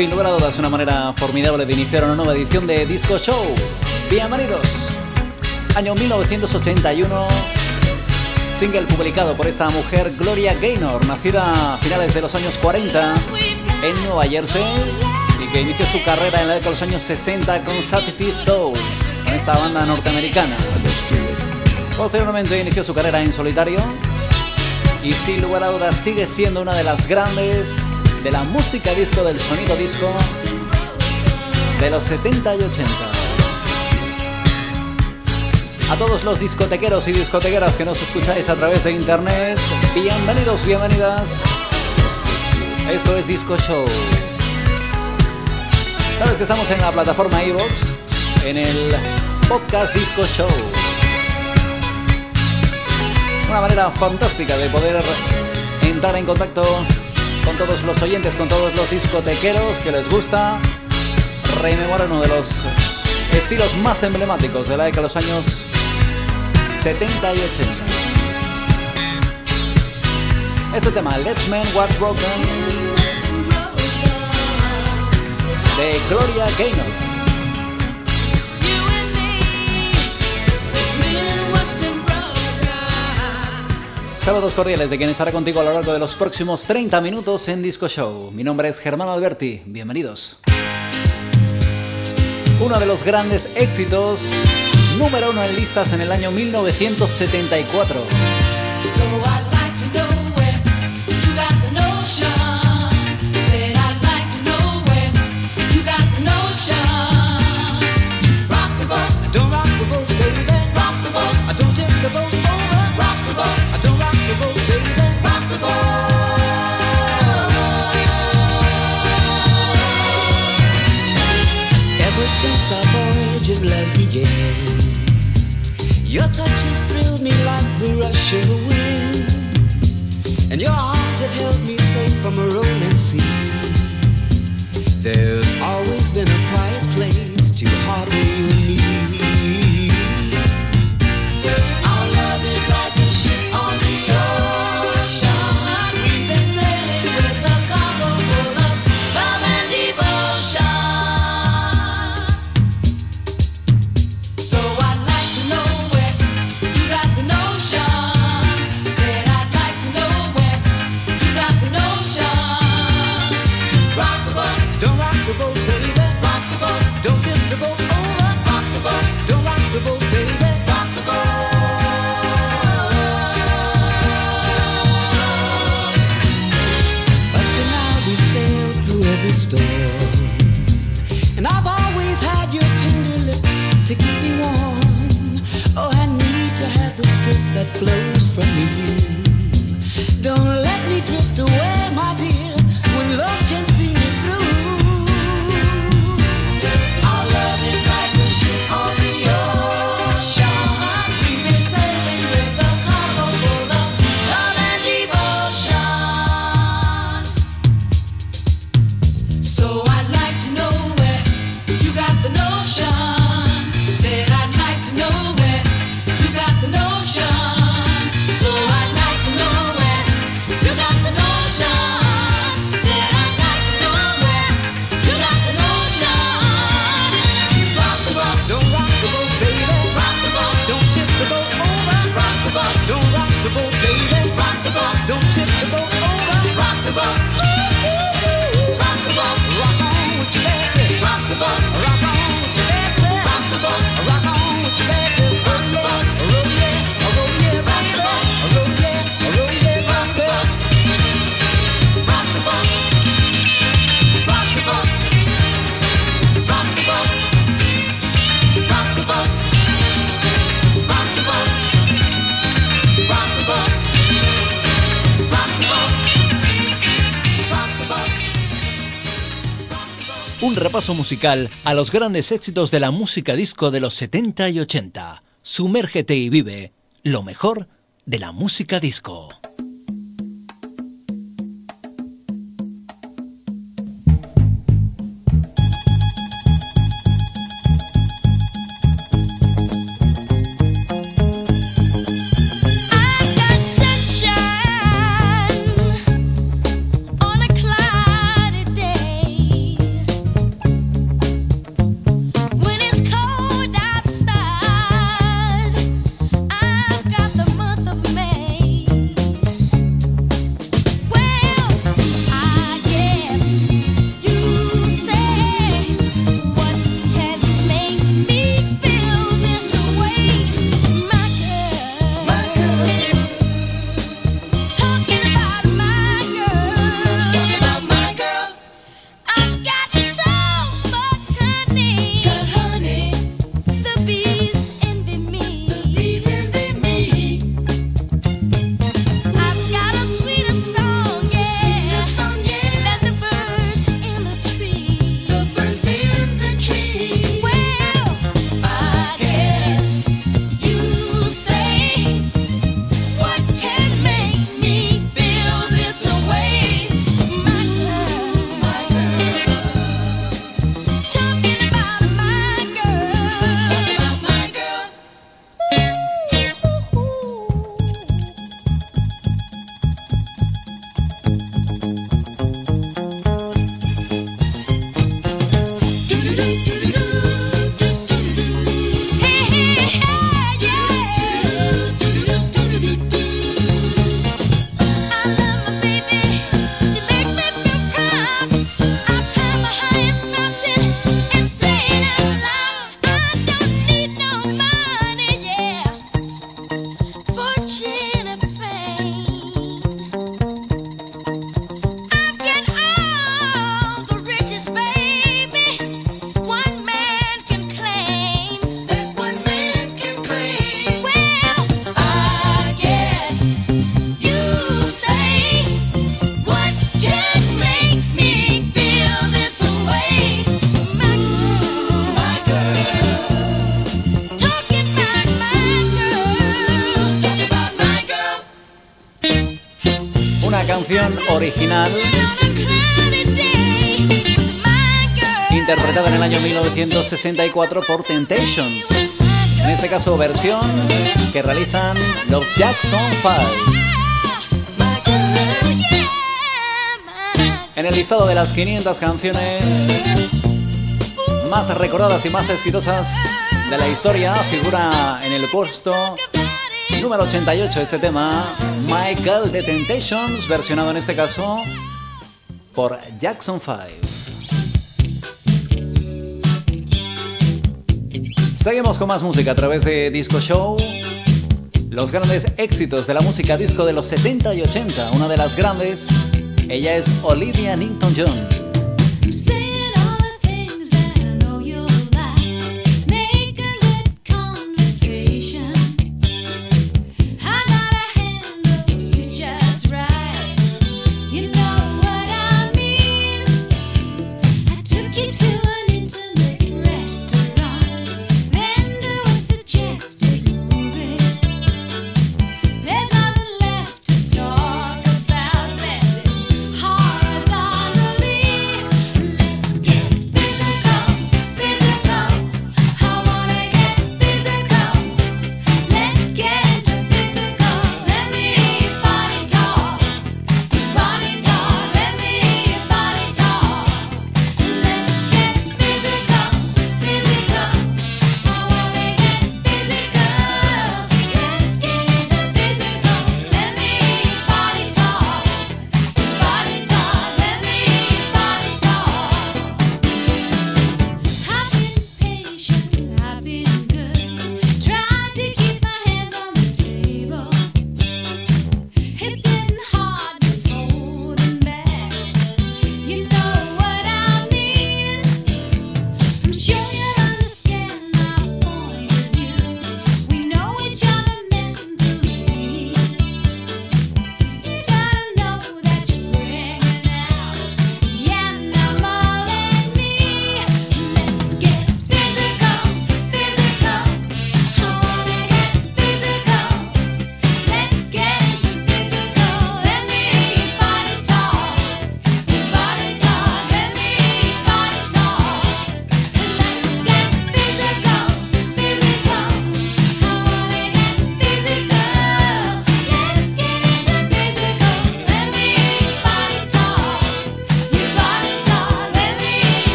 Sin lugar a dudas, una manera formidable de iniciar una nueva edición de Disco Show. Bienvenidos. Año 1981. Single publicado por esta mujer, Gloria Gaynor, nacida a finales de los años 40 en Nueva Jersey y que inició su carrera en la década de los años 60 con Satisfied Souls, con esta banda norteamericana. Posteriormente inició su carrera en solitario y sin lugar a dudas sigue siendo una de las grandes de la música disco, del sonido disco de los 70 y 80. A todos los discotequeros y discotequeras que nos escucháis a través de internet, bienvenidos, bienvenidas. Esto es Disco Show. Sabes que estamos en la plataforma iVoox, en el podcast Disco Show. Una manera fantástica de poder entrar en contacto con todos los oyentes, con todos los discotequeros que les gusta rememorar uno de los estilos más emblemáticos de la década de los años 70 y 80. Este tema, Let's Men What's Broken, de Gloria Gaynor. Saludos cordiales de quien estará contigo a lo largo de los próximos 30 minutos en Disco Show. Mi nombre es Germán Alberti, bienvenidos. Uno de los grandes éxitos, número uno en listas en el año 1974. flows from me. Musical a los grandes éxitos de la música disco de los 70 y 80. Sumérgete y vive lo mejor de la música disco. Original interpretada en el año 1964 por Temptations. En este caso versión que realizan los Jackson 5. En el listado de las 500 canciones más recordadas y más exitosas de la historia figura en el puesto número 88 este tema, Michael The Temptations, versionado en este caso por Jackson 5. Seguimos con más música a través de Disco Show. Los grandes éxitos de la música disco de los 70 y 80. Una de las grandes, ella es Olivia Newton-John.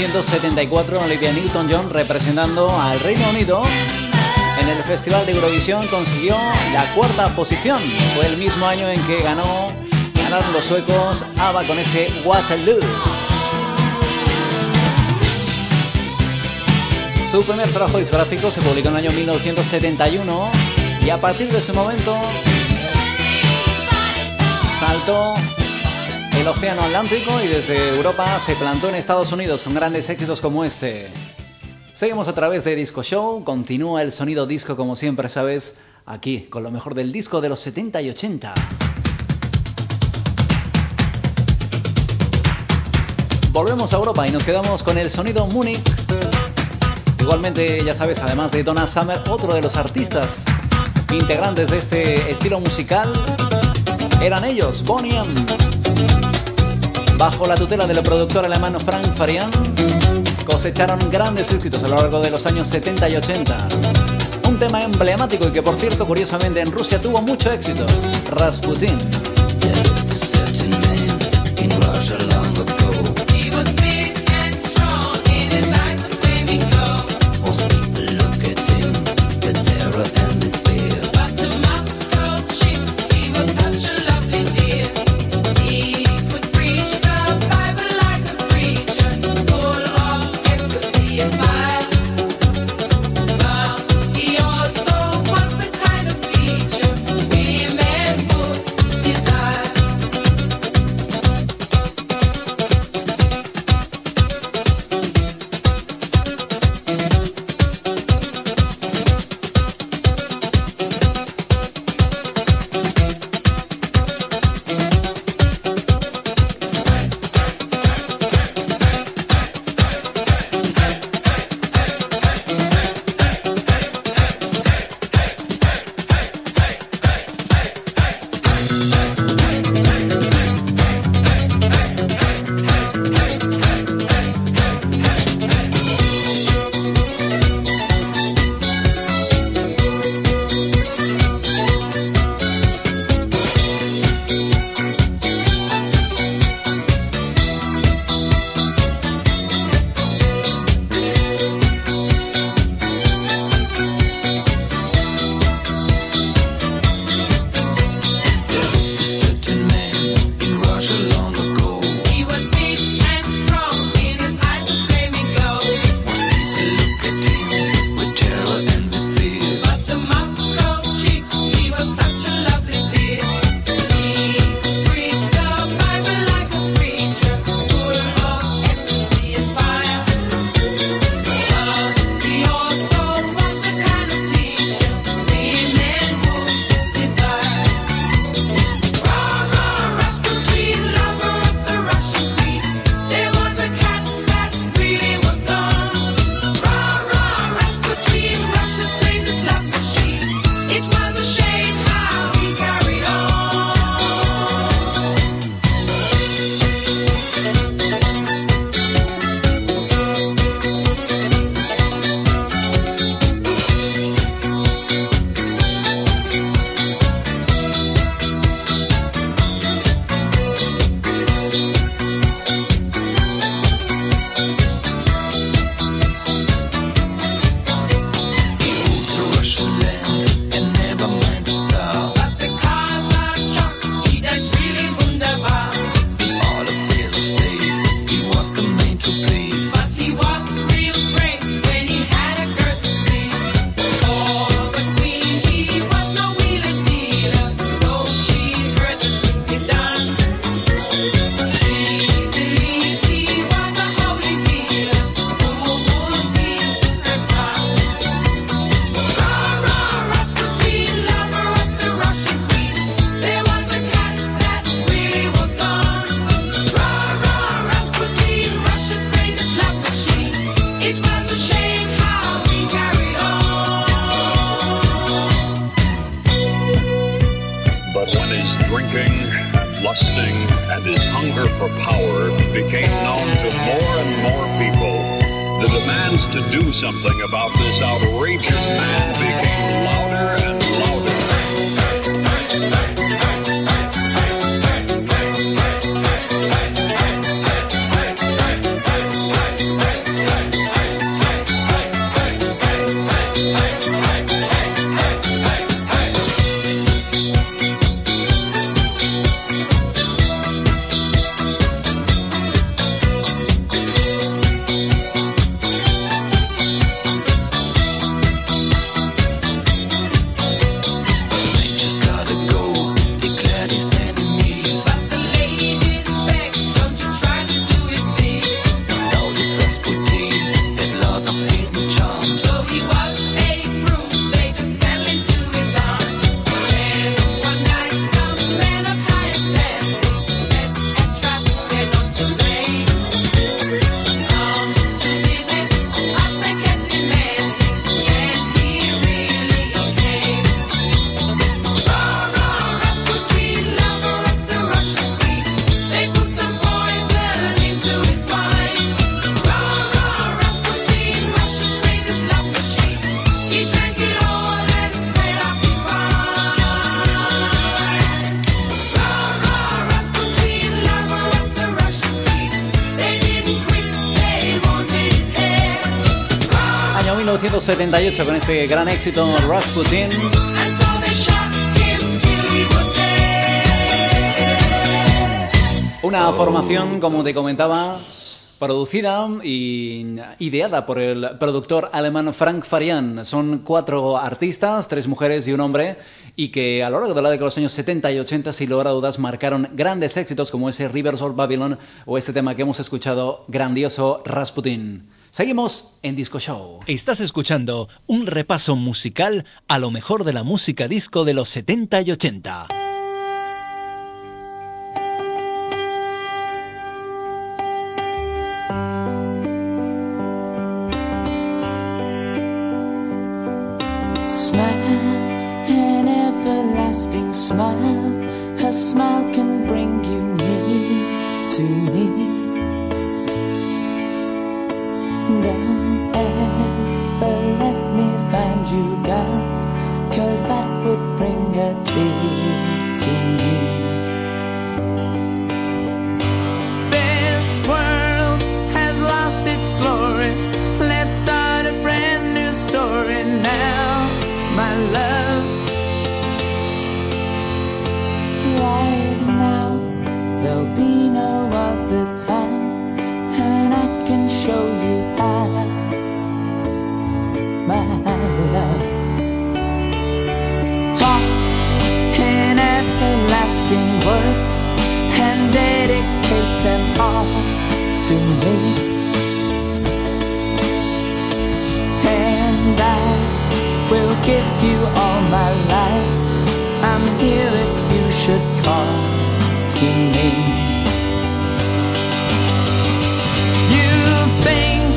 1974 Olivia Newton-John representando al Reino Unido en el Festival de Eurovisión consiguió la cuarta posición. Fue el mismo año en que ganó, ganaron los suecos ABBA con ese Waterloo. Su primer trabajo discográfico se publicó en el año 1971 y a partir de ese momento saltó el Océano Atlántico y desde Europa se plantó en Estados Unidos con grandes éxitos como este. Seguimos a través de Disco Show, continúa el sonido disco como siempre sabes, aquí con lo mejor del disco de los 70 y 80. Volvemos a Europa y nos quedamos con el sonido Múnich. Igualmente, ya sabes, además de Donna Summer, otro de los artistas integrantes de este estilo musical eran ellos, Bonnie bajo la tutela del productor alemán Frank Farian, cosecharon grandes éxitos a lo largo de los años 70 y 80. Un tema emblemático y que por cierto curiosamente en Rusia tuvo mucho éxito, Rasputin. 78 con este gran éxito Rasputin. Una formación, como te comentaba, producida y ideada por el productor alemán Frank Farian. Son cuatro artistas, tres mujeres y un hombre, y que a lo largo de la década de los años 70 y 80, sin lugar a dudas, marcaron grandes éxitos como ese Rivers of Babylon o este tema que hemos escuchado, grandioso Rasputin. Seguimos en Disco Show. Estás escuchando un repaso musical a lo mejor de la música disco de los 70 y 80. My love. Talk in everlasting words and dedicate them all to me. And I will give you all my life. I'm here if you should call to me. You think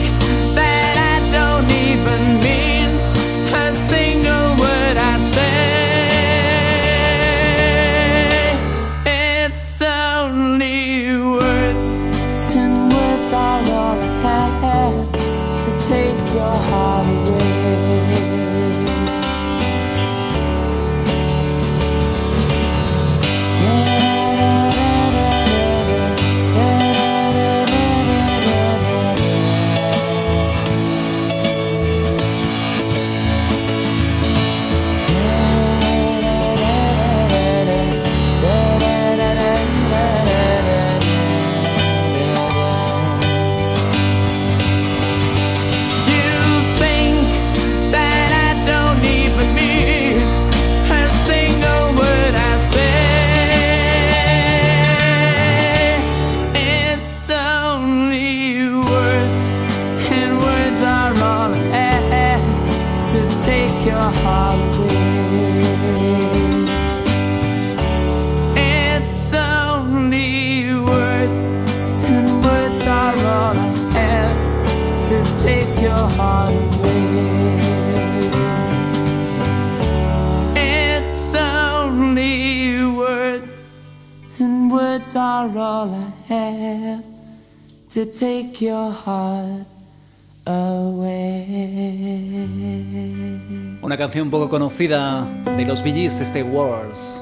Una canción poco conocida de los Bee Gees, este Wars.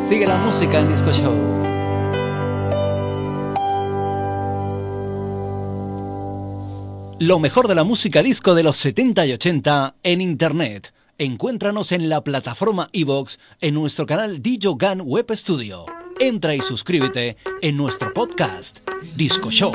Sigue la música en Disco Show. Lo mejor de la música disco de los 70 y 80 en Internet. Encuéntranos en la plataforma iVox en nuestro canal DJ Gun Web Studio. Entra y suscríbete en nuestro podcast Disco Show.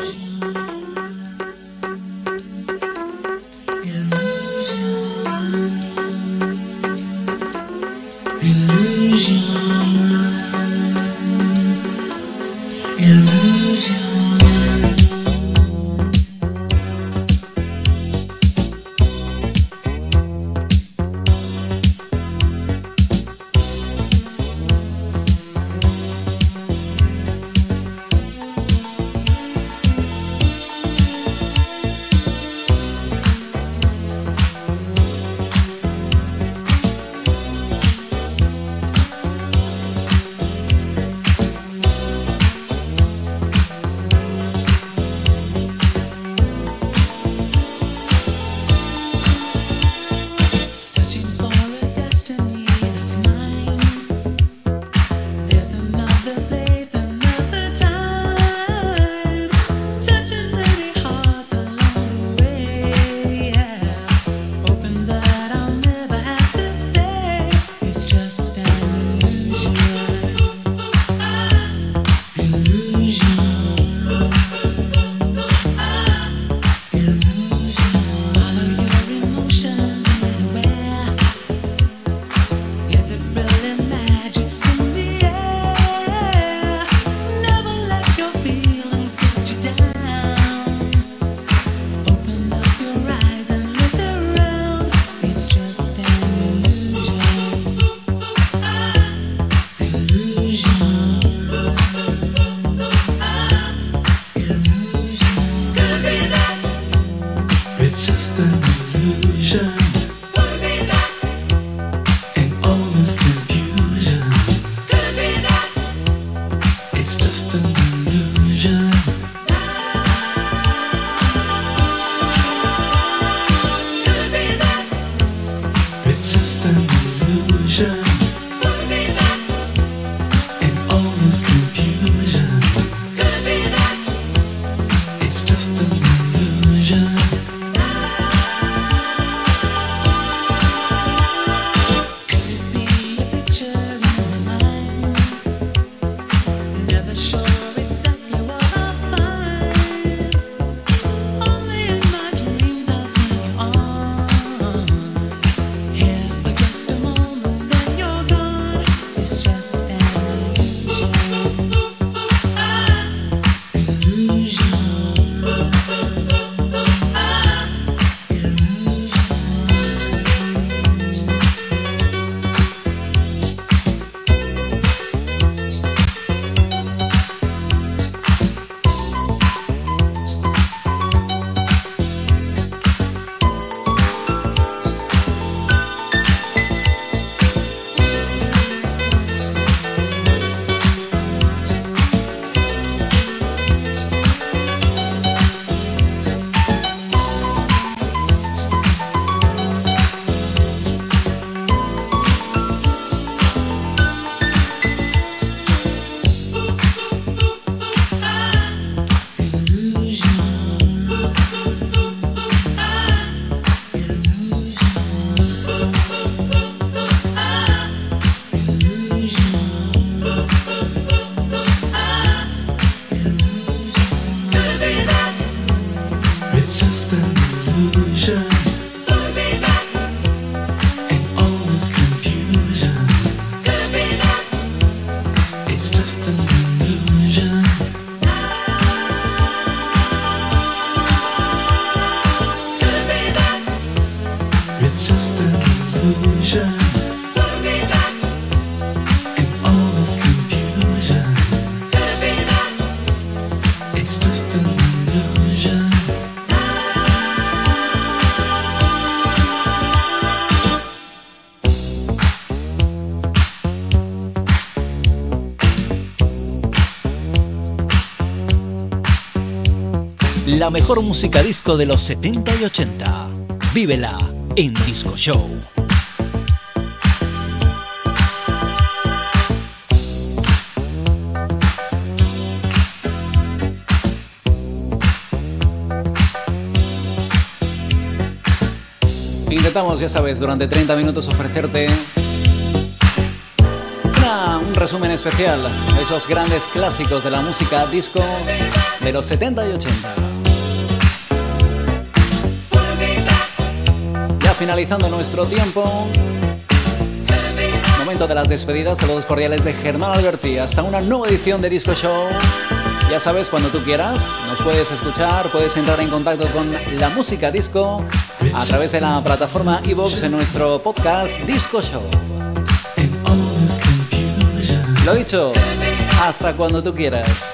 La mejor música disco de los 70 y 80. Vívela en Disco Show. Intentamos, ya sabes, durante 30 minutos ofrecerte un resumen especial de esos grandes clásicos de la música disco de los 70 y 80. Finalizando nuestro tiempo. Momento de las despedidas, saludos cordiales de Germán Alberti. Hasta una nueva edición de Disco Show. Ya sabes, cuando tú quieras, nos puedes escuchar, puedes entrar en contacto con la música disco a través de la plataforma iVoox en nuestro podcast Disco Show. Lo dicho, hasta cuando tú quieras.